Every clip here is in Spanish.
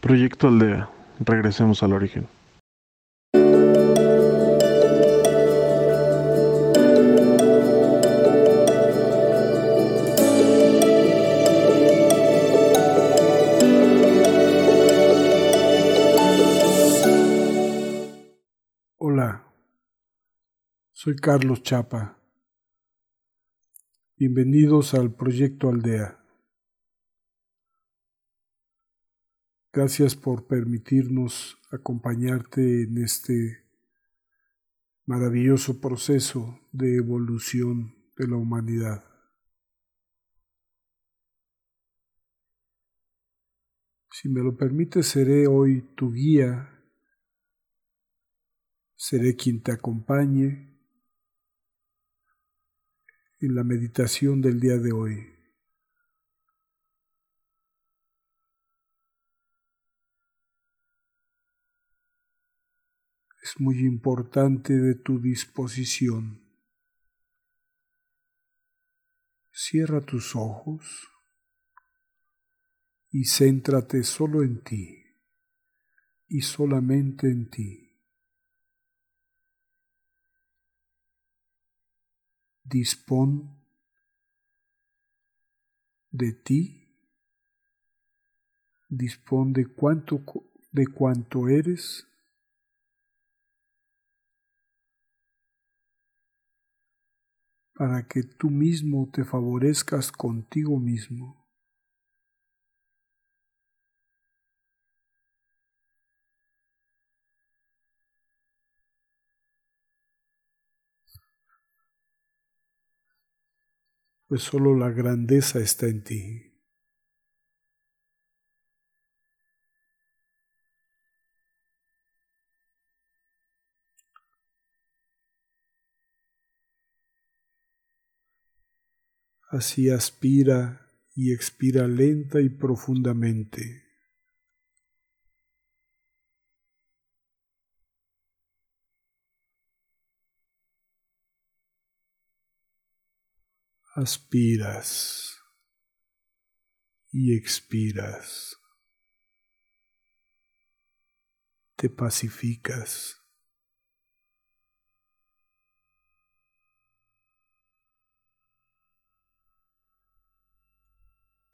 Proyecto Aldea. Regresemos al origen. Hola, soy Carlos Chapa. Bienvenidos al Proyecto Aldea. Gracias por permitirnos acompañarte en este maravilloso proceso de evolución de la humanidad. Si me lo permites, seré hoy tu guía Seré quien te acompañe en la meditación del día de hoy. Es muy importante de tu disposición. Cierra tus ojos y céntrate solo en ti y solamente en ti. dispón de ti, dispón de cuánto, de cuánto eres, para que tú mismo te favorezcas contigo mismo. pues solo la grandeza está en ti. Así aspira y expira lenta y profundamente. aspiras y expiras. Te pacificas.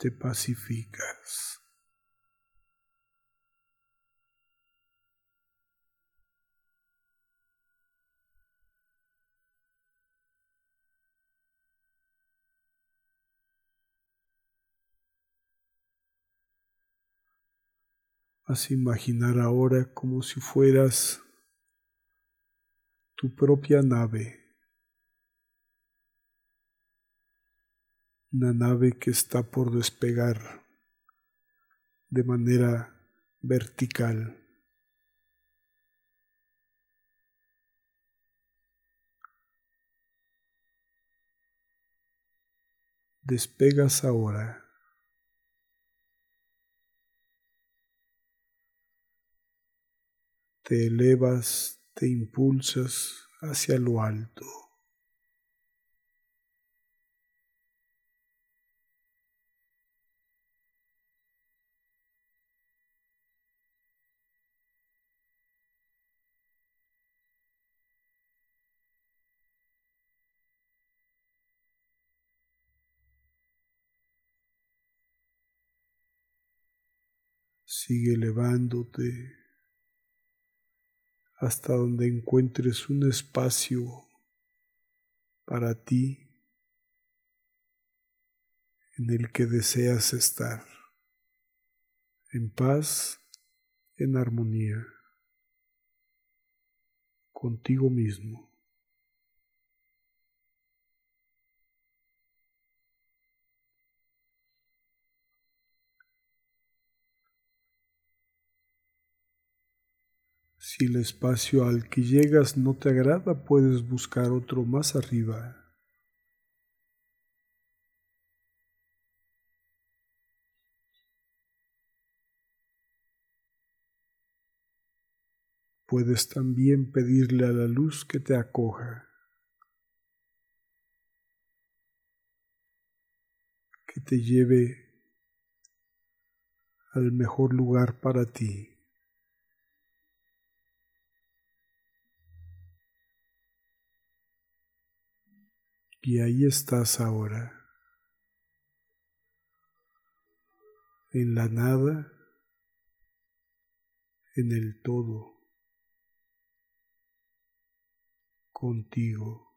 Te pacificas. Vas a imaginar ahora como si fueras tu propia nave, una nave que está por despegar de manera vertical. Despegas ahora. te elevas, te impulsas hacia lo alto. Sigue elevándote hasta donde encuentres un espacio para ti en el que deseas estar, en paz, en armonía, contigo mismo. Si el espacio al que llegas no te agrada, puedes buscar otro más arriba. Puedes también pedirle a la luz que te acoja, que te lleve al mejor lugar para ti. Y ahí estás ahora, en la nada, en el todo, contigo.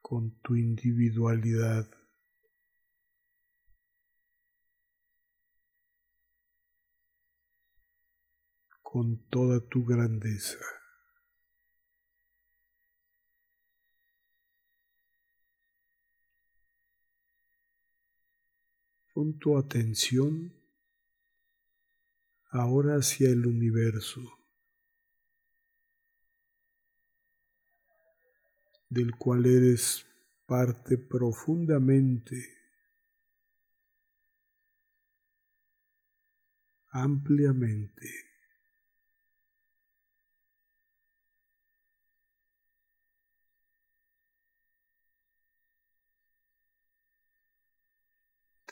con tu individualidad. Con toda tu grandeza. Pon tu atención ahora hacia el universo, del cual eres parte profundamente, ampliamente.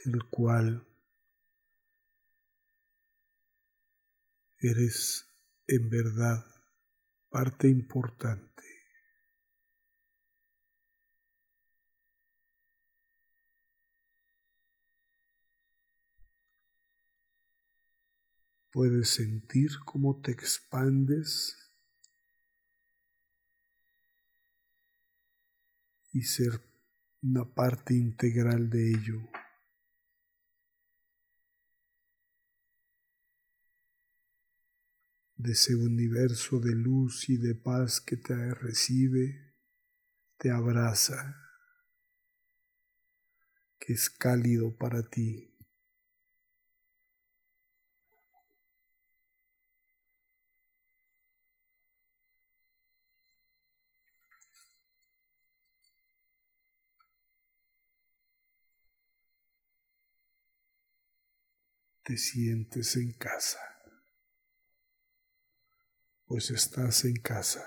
El cual eres en verdad parte importante. Puedes sentir cómo te expandes y ser una parte integral de ello. De ese universo de luz y de paz que te recibe, te abraza, que es cálido para ti. Te sientes en casa pues estás en casa.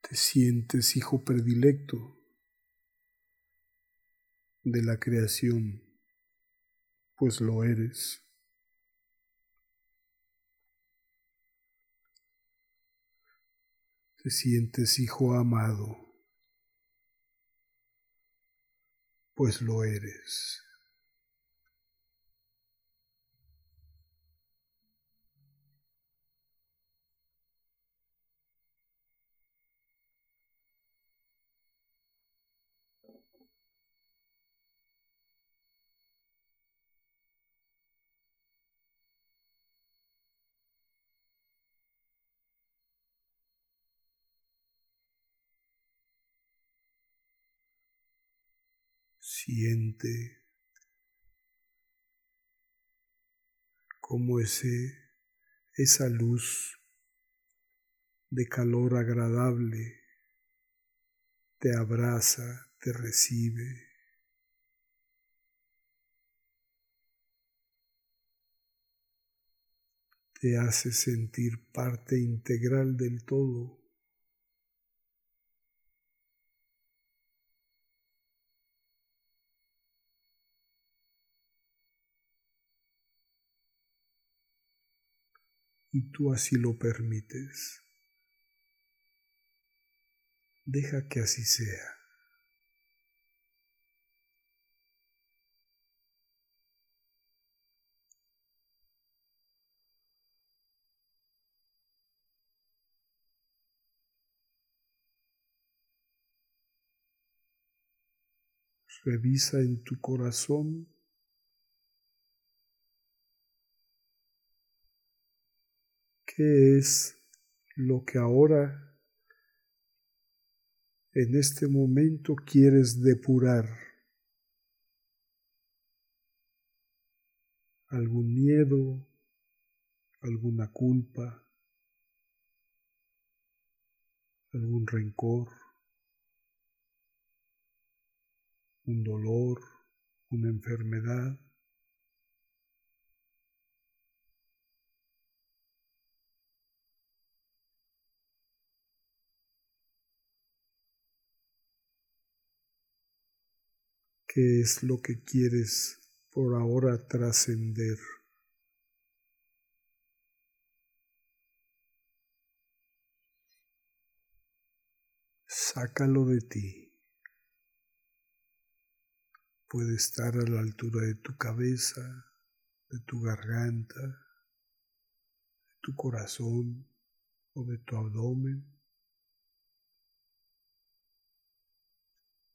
Te sientes hijo predilecto de la creación, pues lo eres. Te sientes hijo amado, pues lo eres. Siente como ese, esa luz de calor agradable te abraza, te recibe. te hace sentir parte integral del todo. Y tú así lo permites. Deja que así sea. Revisa en tu corazón qué es lo que ahora, en este momento, quieres depurar. Algún miedo, alguna culpa, algún rencor, un dolor, una enfermedad. ¿Qué es lo que quieres por ahora trascender? Sácalo de ti. Puede estar a la altura de tu cabeza, de tu garganta, de tu corazón o de tu abdomen.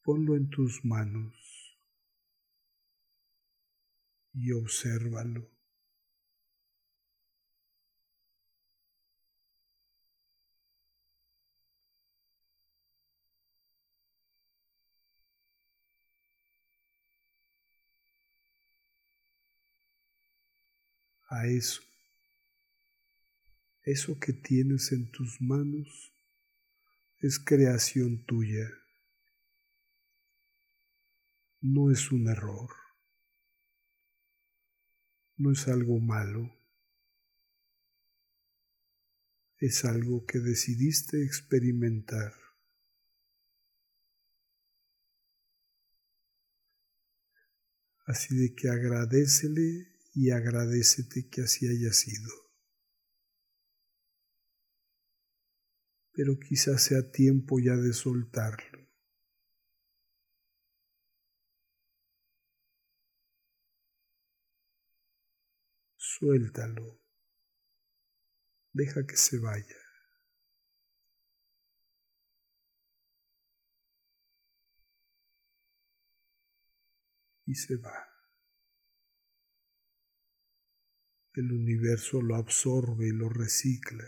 Ponlo en tus manos y obsérvalo. a eso. Eso que tienes en tus manos es creación tuya. No es un error. No es algo malo. Es algo que decidiste experimentar. Así de que agradecele y agradecete que así haya sido. Pero quizás sea tiempo ya de soltarlo. Suéltalo. Deja que se vaya. Y se va. el universo lo absorbe y lo recicla.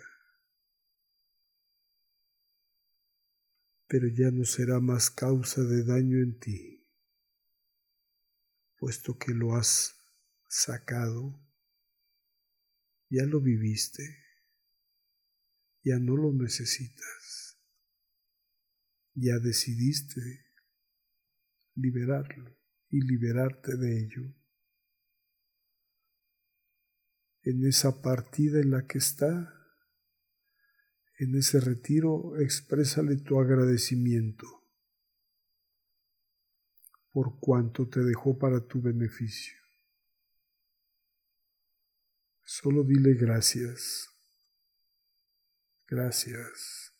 Pero ya no será más causa de daño en ti, puesto que lo has sacado, ya lo viviste, ya no lo necesitas, ya decidiste liberarlo y liberarte de ello. En esa partida en la que está, en ese retiro, exprésale tu agradecimiento por cuanto te dejó para tu beneficio. Solo dile gracias, gracias.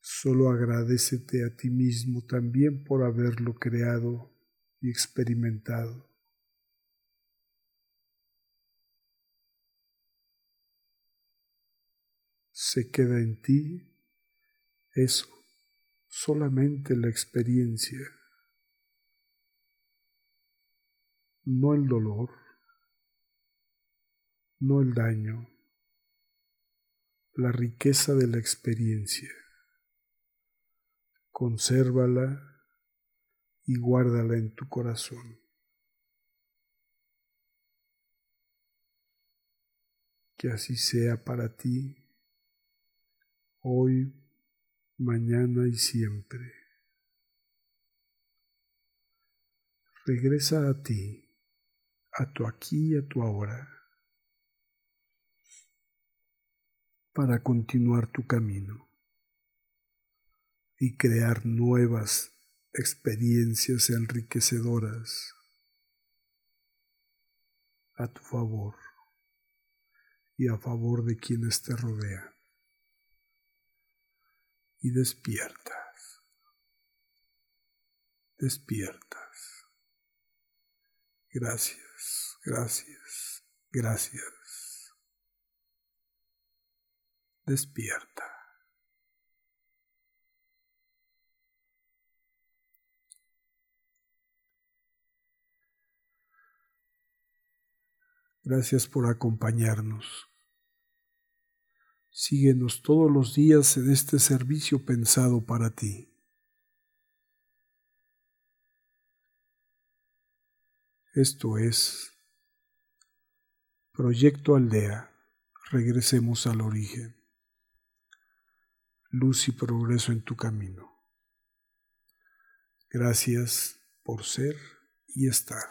Solo agradecete a ti mismo también por haberlo creado y experimentado. se queda en ti eso, solamente la experiencia, no el dolor, no el daño, la riqueza de la experiencia. Consérvala y guárdala en tu corazón. Que así sea para ti hoy, mañana y siempre. Regresa a ti, a tu aquí y a tu ahora, para continuar tu camino y crear nuevas experiencias enriquecedoras a tu favor y a favor de quienes te rodean y despiertas. Despiertas. Gracias, gracias, gracias. Despierta. Gracias por acompañarnos. Síguenos todos los días en este servicio pensado para ti. Esto es Proyecto Aldea. Regresemos al origen. Luz y progreso en tu camino. Gracias por ser y estar.